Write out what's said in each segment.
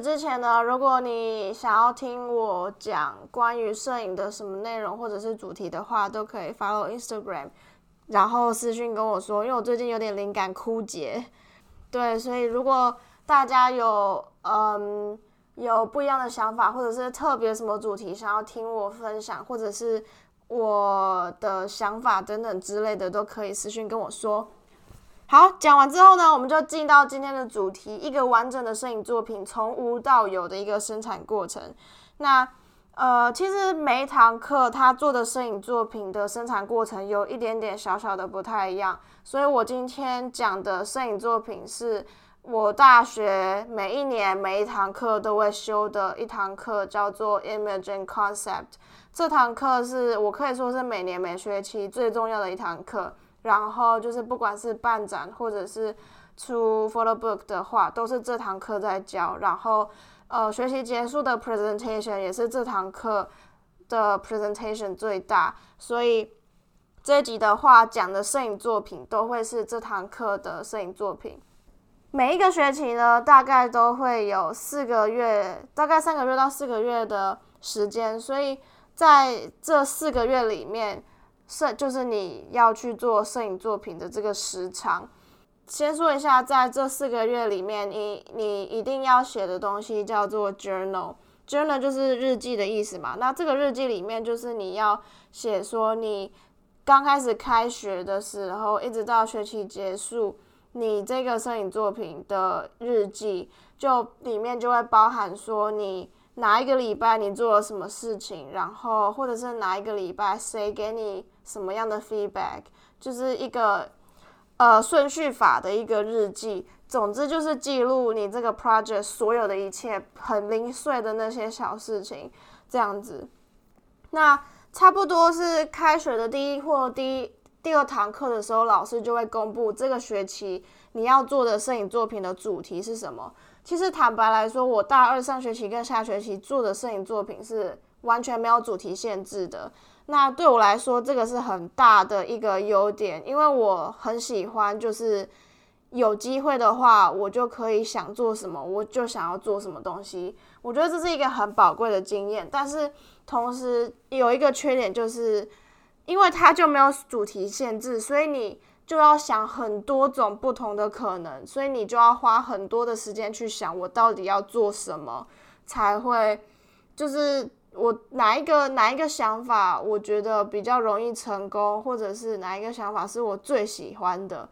之前呢，如果你想要听我讲关于摄影的什么内容或者是主题的话，都可以 follow Instagram，然后私信跟我说，因为我最近有点灵感枯竭。对，所以如果大家有嗯有不一样的想法，或者是特别什么主题想要听我分享，或者是我的想法等等之类的，都可以私信跟我说。好，讲完之后呢，我们就进到今天的主题，一个完整的摄影作品从无到有的一个生产过程。那呃，其实每一堂课他做的摄影作品的生产过程有一点点小小的不太一样，所以我今天讲的摄影作品是我大学每一年每一堂课都会修的一堂课，叫做 Image and Concept。这堂课是我可以说是每年每学期最重要的一堂课。然后就是，不管是办展或者是出 photo book 的话，都是这堂课在教。然后，呃，学习结束的 presentation 也是这堂课的 presentation 最大。所以这一集的话，讲的摄影作品都会是这堂课的摄影作品。每一个学期呢，大概都会有四个月，大概三个月到四个月的时间。所以在这四个月里面。摄就是你要去做摄影作品的这个时长。先说一下，在这四个月里面，你你一定要写的东西叫做 journal。journal 就是日记的意思嘛。那这个日记里面，就是你要写说你刚开始开学的时候，一直到学期结束，你这个摄影作品的日记，就里面就会包含说你。哪一个礼拜你做了什么事情，然后或者是哪一个礼拜谁给你什么样的 feedback，就是一个呃顺序法的一个日记。总之就是记录你这个 project 所有的一切，很零碎的那些小事情，这样子。那差不多是开学的第一或第一第二堂课的时候，老师就会公布这个学期你要做的摄影作品的主题是什么。其实坦白来说，我大二上学期跟下学期做的摄影作品是完全没有主题限制的。那对我来说，这个是很大的一个优点，因为我很喜欢，就是有机会的话，我就可以想做什么，我就想要做什么东西。我觉得这是一个很宝贵的经验。但是同时有一个缺点，就是因为它就没有主题限制，所以你。就要想很多种不同的可能，所以你就要花很多的时间去想，我到底要做什么才会，就是我哪一个哪一个想法，我觉得比较容易成功，或者是哪一个想法是我最喜欢的。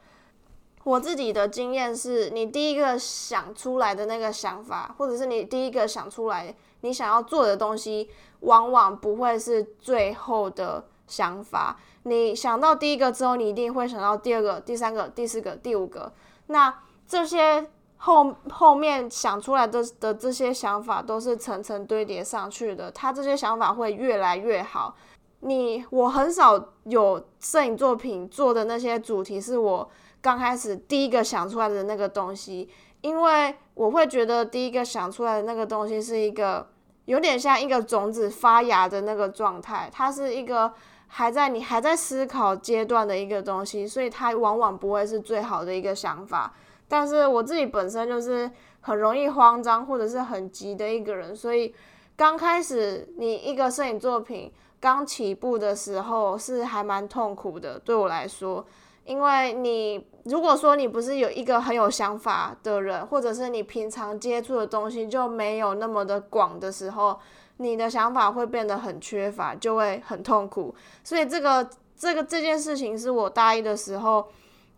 我自己的经验是，你第一个想出来的那个想法，或者是你第一个想出来你想要做的东西，往往不会是最后的想法。你想到第一个之后，你一定会想到第二个、第三个、第四个、第五个。那这些后后面想出来的的这些想法，都是层层堆叠上去的。它这些想法会越来越好。你我很少有摄影作品做的那些主题，是我刚开始第一个想出来的那个东西，因为我会觉得第一个想出来的那个东西是一个有点像一个种子发芽的那个状态，它是一个。还在你还在思考阶段的一个东西，所以它往往不会是最好的一个想法。但是我自己本身就是很容易慌张或者是很急的一个人，所以刚开始你一个摄影作品刚起步的时候是还蛮痛苦的，对我来说，因为你如果说你不是有一个很有想法的人，或者是你平常接触的东西就没有那么的广的时候。你的想法会变得很缺乏，就会很痛苦。所以这个这个这件事情是我大一的时候，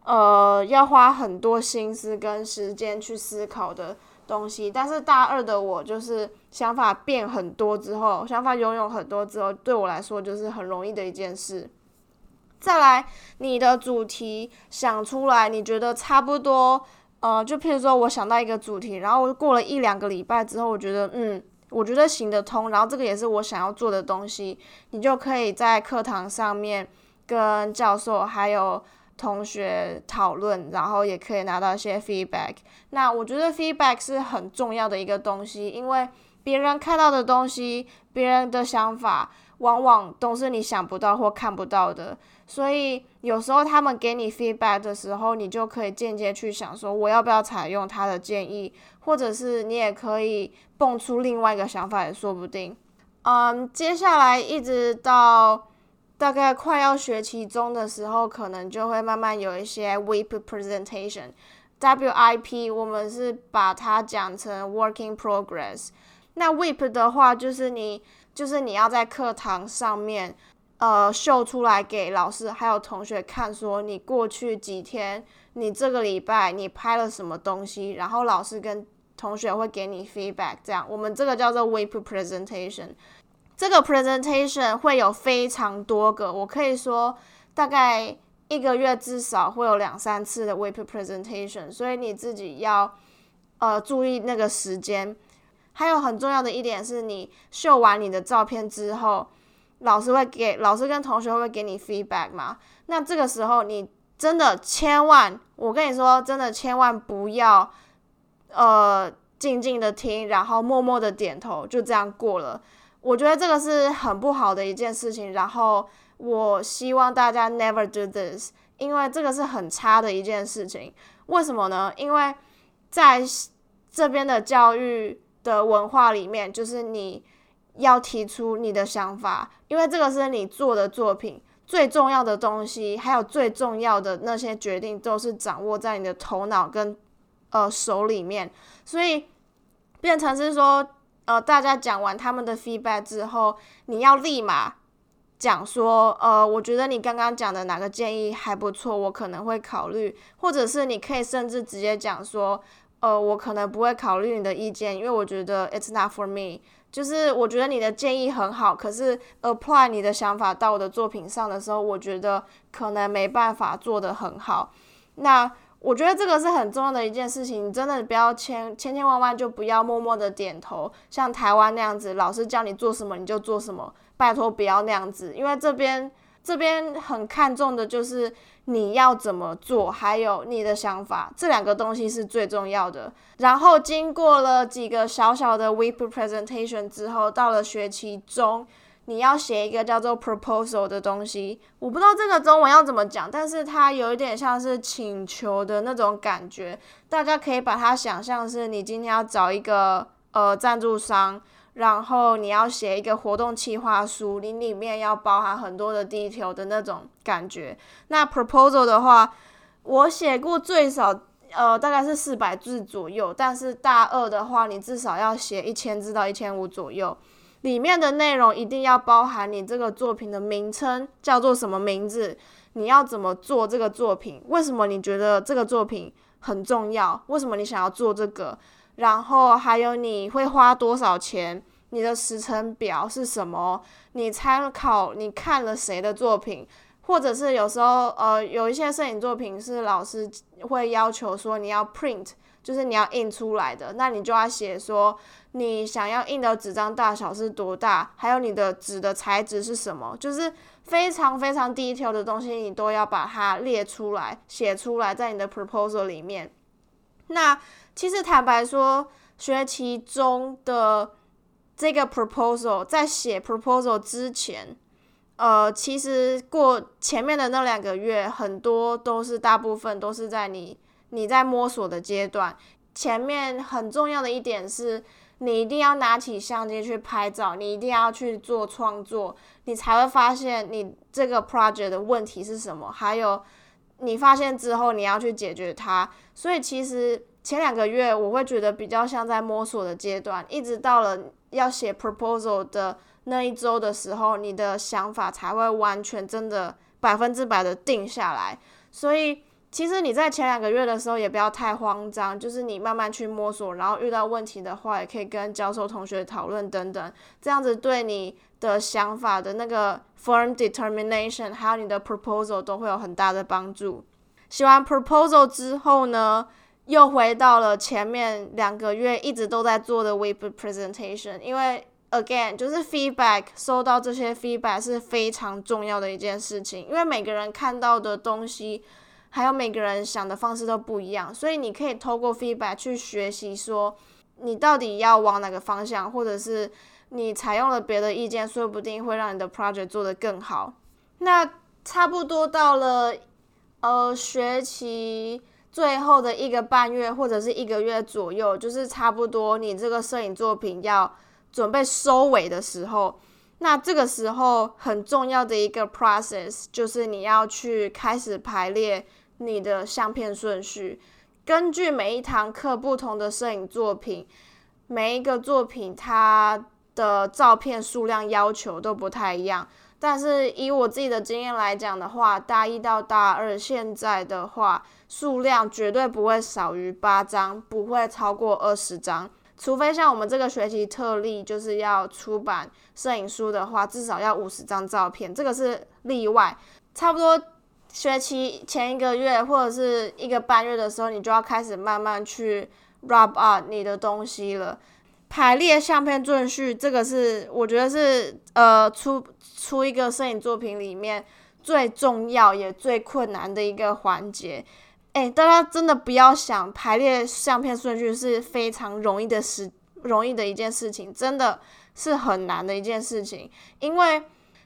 呃，要花很多心思跟时间去思考的东西。但是大二的我就是想法变很多之后，想法拥有很多之后，对我来说就是很容易的一件事。再来，你的主题想出来，你觉得差不多，呃，就譬如说我想到一个主题，然后过了一两个礼拜之后，我觉得嗯。我觉得行得通，然后这个也是我想要做的东西，你就可以在课堂上面跟教授还有同学讨论，然后也可以拿到一些 feedback。那我觉得 feedback 是很重要的一个东西，因为别人看到的东西，别人的想法，往往都是你想不到或看不到的。所以有时候他们给你 feedback 的时候，你就可以间接去想说，我要不要采用他的建议，或者是你也可以蹦出另外一个想法也说不定。嗯，接下来一直到大概快要学期中的时候，可能就会慢慢有一些 WIP presentation。WIP 我们是把它讲成 working progress。那 WIP 的话，就是你就是你要在课堂上面。呃，秀出来给老师还有同学看，说你过去几天，你这个礼拜你拍了什么东西，然后老师跟同学会给你 feedback，这样我们这个叫做 WIP presentation。这个 presentation 会有非常多个，我可以说大概一个月至少会有两三次的 WIP presentation，所以你自己要呃注意那个时间。还有很重要的一点是，你秀完你的照片之后。老师会给老师跟同学会给你 feedback 吗？那这个时候你真的千万，我跟你说，真的千万不要，呃，静静的听，然后默默的点头，就这样过了。我觉得这个是很不好的一件事情。然后我希望大家 never do this，因为这个是很差的一件事情。为什么呢？因为在这边的教育的文化里面，就是你。要提出你的想法，因为这个是你做的作品最重要的东西，还有最重要的那些决定都是掌握在你的头脑跟呃手里面，所以变成是说，呃，大家讲完他们的 feedback 之后，你要立马讲说，呃，我觉得你刚刚讲的哪个建议还不错，我可能会考虑，或者是你可以甚至直接讲说，呃，我可能不会考虑你的意见，因为我觉得 it's not for me。就是我觉得你的建议很好，可是 apply 你的想法到我的作品上的时候，我觉得可能没办法做得很好。那我觉得这个是很重要的一件事情，你真的不要千千千万万就不要默默的点头，像台湾那样子，老师叫你做什么你就做什么，拜托不要那样子，因为这边这边很看重的就是。你要怎么做？还有你的想法，这两个东西是最重要的。然后经过了几个小小的 week presentation 之后，到了学期中，你要写一个叫做 proposal 的东西。我不知道这个中文要怎么讲，但是它有一点像是请求的那种感觉。大家可以把它想象是你今天要找一个呃赞助商。然后你要写一个活动企划书，你里面要包含很多的 detail 的那种感觉。那 proposal 的话，我写过最少呃大概是四百字左右，但是大二的话，你至少要写一千字到一千五左右。里面的内容一定要包含你这个作品的名称叫做什么名字，你要怎么做这个作品，为什么你觉得这个作品很重要，为什么你想要做这个。然后还有你会花多少钱？你的时程表是什么？你参考你看了谁的作品，或者是有时候呃有一些摄影作品是老师会要求说你要 print，就是你要印出来的，那你就要写说你想要印的纸张大小是多大，还有你的纸的材质是什么，就是非常非常 detail 的东西，你都要把它列出来，写出来在你的 proposal 里面。那其实坦白说，学期中的这个 proposal 在写 proposal 之前，呃，其实过前面的那两个月，很多都是大部分都是在你你在摸索的阶段。前面很重要的一点是，你一定要拿起相机去拍照，你一定要去做创作，你才会发现你这个 project 的问题是什么，还有你发现之后你要去解决它。所以其实。前两个月我会觉得比较像在摸索的阶段，一直到了要写 proposal 的那一周的时候，你的想法才会完全真的百分之百的定下来。所以其实你在前两个月的时候也不要太慌张，就是你慢慢去摸索，然后遇到问题的话也可以跟教授同学讨论等等，这样子对你的想法的那个 firm determination 还有你的 proposal 都会有很大的帮助。写完 proposal 之后呢？又回到了前面两个月一直都在做的 web presentation，因为 again 就是 feedback，收到这些 feedback 是非常重要的一件事情，因为每个人看到的东西，还有每个人想的方式都不一样，所以你可以透过 feedback 去学习说你到底要往哪个方向，或者是你采用了别的意见，说不定会让你的 project 做得更好。那差不多到了呃学期最后的一个半月或者是一个月左右，就是差不多你这个摄影作品要准备收尾的时候。那这个时候很重要的一个 process 就是你要去开始排列你的相片顺序，根据每一堂课不同的摄影作品，每一个作品它的照片数量要求都不太一样。但是以我自己的经验来讲的话，大一到大二现在的话，数量绝对不会少于八张，不会超过二十张。除非像我们这个学期特例，就是要出版摄影书的话，至少要五十张照片，这个是例外。差不多学期前一个月或者是一个半月的时候，你就要开始慢慢去 wrap up 你的东西了。排列相片顺序，这个是我觉得是呃出出一个摄影作品里面最重要也最困难的一个环节。哎，大家真的不要想排列相片顺序是非常容易的事，容易的一件事情，真的是很难的一件事情。因为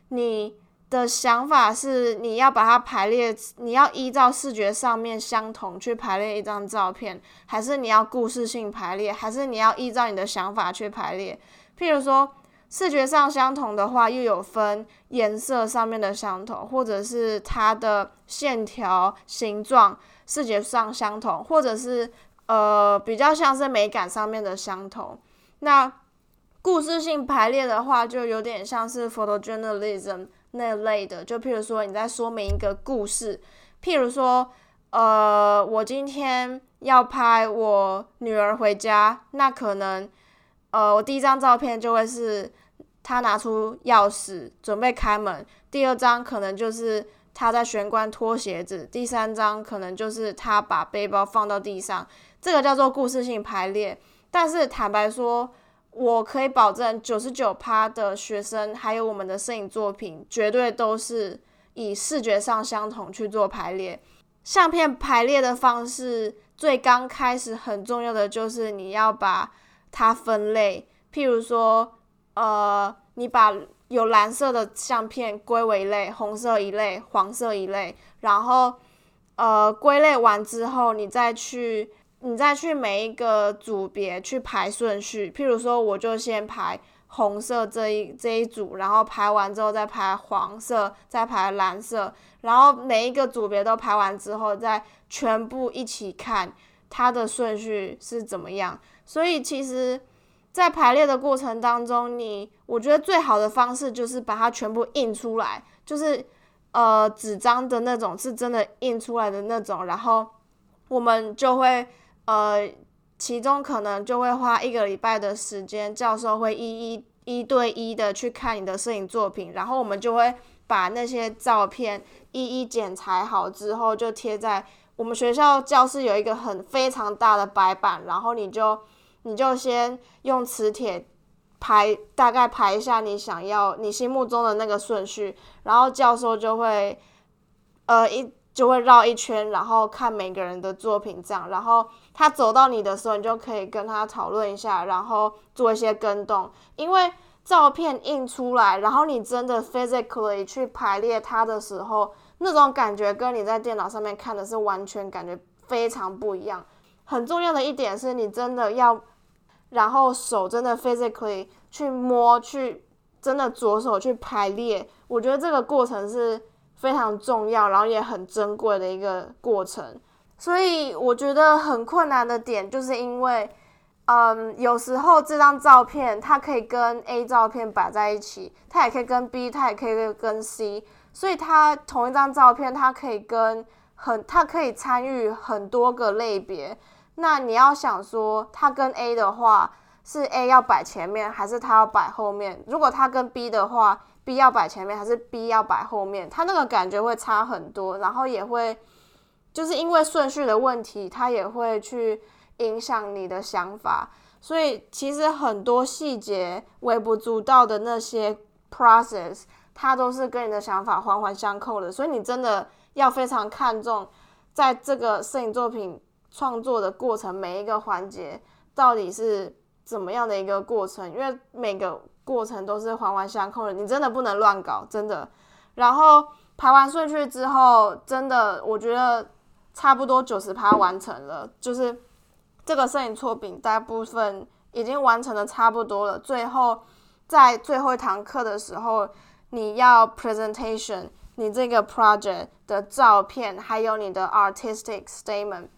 你的想法是你要把它排列，你要依照视觉上面相同去排列一张照片，还是你要故事性排列，还是你要依照你的想法去排列？譬如说视觉上相同的话，又有分颜色上面的相同，或者是它的线条、形状。视觉上相同，或者是呃比较像是美感上面的相同。那故事性排列的话，就有点像是 photojournalism 那类的。就譬如说你在说明一个故事，譬如说呃我今天要拍我女儿回家，那可能呃我第一张照片就会是她拿出钥匙准备开门，第二张可能就是。他在玄关脱鞋子，第三章可能就是他把背包放到地上，这个叫做故事性排列。但是坦白说，我可以保证九十九趴的学生还有我们的摄影作品，绝对都是以视觉上相同去做排列。相片排列的方式，最刚开始很重要的就是你要把它分类，譬如说，呃，你把。有蓝色的相片归为一类，红色一类，黄色一类，然后，呃，归类完之后，你再去，你再去每一个组别去排顺序。譬如说，我就先排红色这一这一组，然后排完之后再排黄色，再排蓝色，然后每一个组别都排完之后，再全部一起看它的顺序是怎么样。所以其实。在排列的过程当中，你我觉得最好的方式就是把它全部印出来，就是呃纸张的那种是真的印出来的那种，然后我们就会呃其中可能就会花一个礼拜的时间，教授会一一一对一的去看你的摄影作品，然后我们就会把那些照片一一剪裁好之后，就贴在我们学校教室有一个很非常大的白板，然后你就。你就先用磁铁排，大概排一下你想要、你心目中的那个顺序，然后教授就会，呃，一就会绕一圈，然后看每个人的作品这样，然后他走到你的时候，你就可以跟他讨论一下，然后做一些跟动。因为照片印出来，然后你真的 physically 去排列它的时候，那种感觉跟你在电脑上面看的是完全感觉非常不一样。很重要的一点是你真的要。然后手真的 physically 去摸，去真的左手去排列，我觉得这个过程是非常重要，然后也很珍贵的一个过程。所以我觉得很困难的点，就是因为，嗯，有时候这张照片它可以跟 A 照片摆在一起，它也可以跟 B，它也可以跟 C，所以它同一张照片，它可以跟很，它可以参与很多个类别。那你要想说，它跟 A 的话，是 A 要摆前面，还是它要摆后面？如果它跟 B 的话，B 要摆前面，还是 B 要摆后面？它那个感觉会差很多，然后也会就是因为顺序的问题，它也会去影响你的想法。所以其实很多细节微不足道的那些 process，它都是跟你的想法环环相扣的。所以你真的要非常看重在这个摄影作品。创作的过程每一个环节到底是怎么样的一个过程，因为每个过程都是环环相扣的，你真的不能乱搞，真的。然后排完顺序之后，真的我觉得差不多九十趴完成了，就是这个摄影作品大部分已经完成的差不多了。最后在最后一堂课的时候，你要 presentation，你这个 project 的照片，还有你的 artistic statement。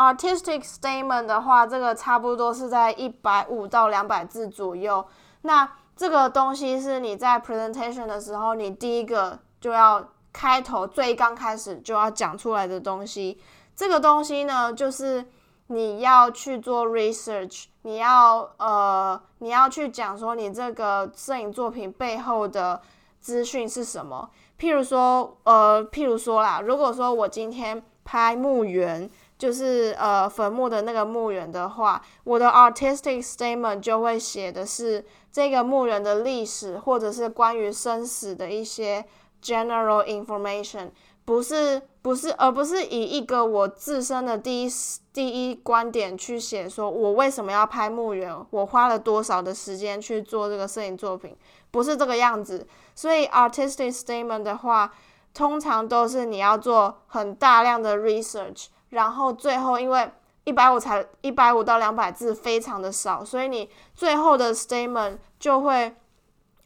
Artistic statement 的话，这个差不多是在一百五到两百字左右。那这个东西是你在 presentation 的时候，你第一个就要开头最刚开始就要讲出来的东西。这个东西呢，就是你要去做 research，你要呃，你要去讲说你这个摄影作品背后的资讯是什么。譬如说，呃，譬如说啦，如果说我今天拍墓园。就是呃坟墓的那个墓园的话，我的 artistic statement 就会写的是这个墓园的历史，或者是关于生死的一些 general information，不是不是，而不是以一个我自身的第一第一观点去写，说我为什么要拍墓园，我花了多少的时间去做这个摄影作品，不是这个样子。所以 artistic statement 的话，通常都是你要做很大量的 research。然后最后，因为一百五才一百五到两百字，非常的少，所以你最后的 statement 就会，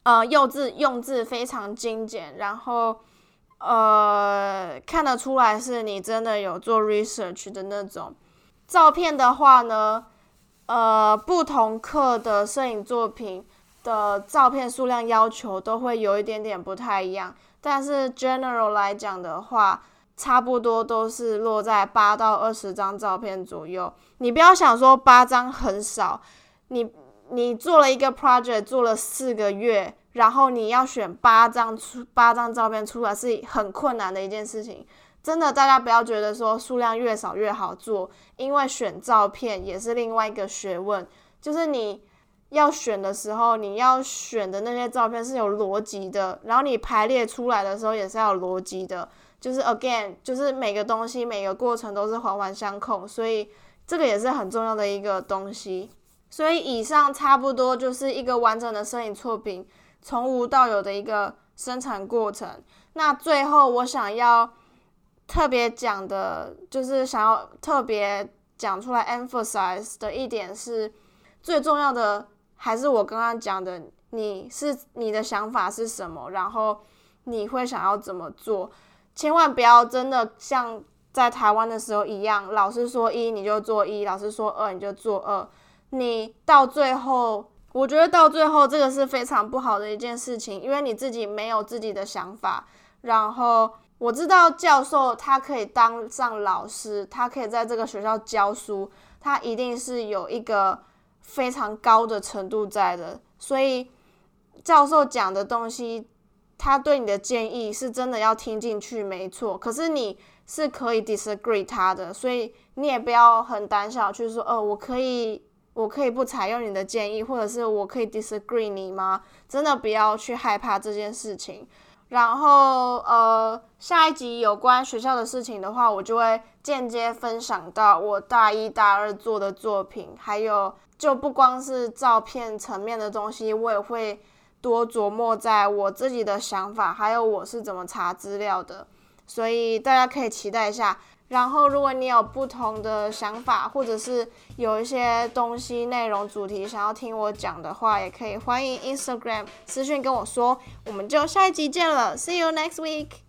呃，用字用字非常精简，然后，呃，看得出来是你真的有做 research 的那种。照片的话呢，呃，不同课的摄影作品的照片数量要求都会有一点点不太一样，但是 general 来讲的话。差不多都是落在八到二十张照片左右。你不要想说八张很少，你你做了一个 project 做了四个月，然后你要选八张出八张照片出来是很困难的一件事情。真的，大家不要觉得说数量越少越好做，因为选照片也是另外一个学问。就是你要选的时候，你要选的那些照片是有逻辑的，然后你排列出来的时候也是要有逻辑的。就是 again，就是每个东西每个过程都是环环相扣，所以这个也是很重要的一个东西。所以以上差不多就是一个完整的摄影作品从无到有的一个生产过程。那最后我想要特别讲的，就是想要特别讲出来 emphasize 的一点是，最重要的还是我刚刚讲的，你是你的想法是什么，然后你会想要怎么做。千万不要真的像在台湾的时候一样，老师说一你就做一，老师说二你就做二。你到最后，我觉得到最后这个是非常不好的一件事情，因为你自己没有自己的想法。然后我知道教授他可以当上老师，他可以在这个学校教书，他一定是有一个非常高的程度在的。所以教授讲的东西。他对你的建议是真的要听进去，没错。可是你是可以 disagree 他的，所以你也不要很胆小去说，呃，我可以，我可以不采用你的建议，或者是我可以 disagree 你吗？真的不要去害怕这件事情。然后，呃，下一集有关学校的事情的话，我就会间接分享到我大一、大二做的作品，还有就不光是照片层面的东西，我也会。多琢磨在我自己的想法，还有我是怎么查资料的，所以大家可以期待一下。然后，如果你有不同的想法，或者是有一些东西、内容、主题想要听我讲的话，也可以欢迎 Instagram 私信跟我说。我们就下一集见了，See you next week。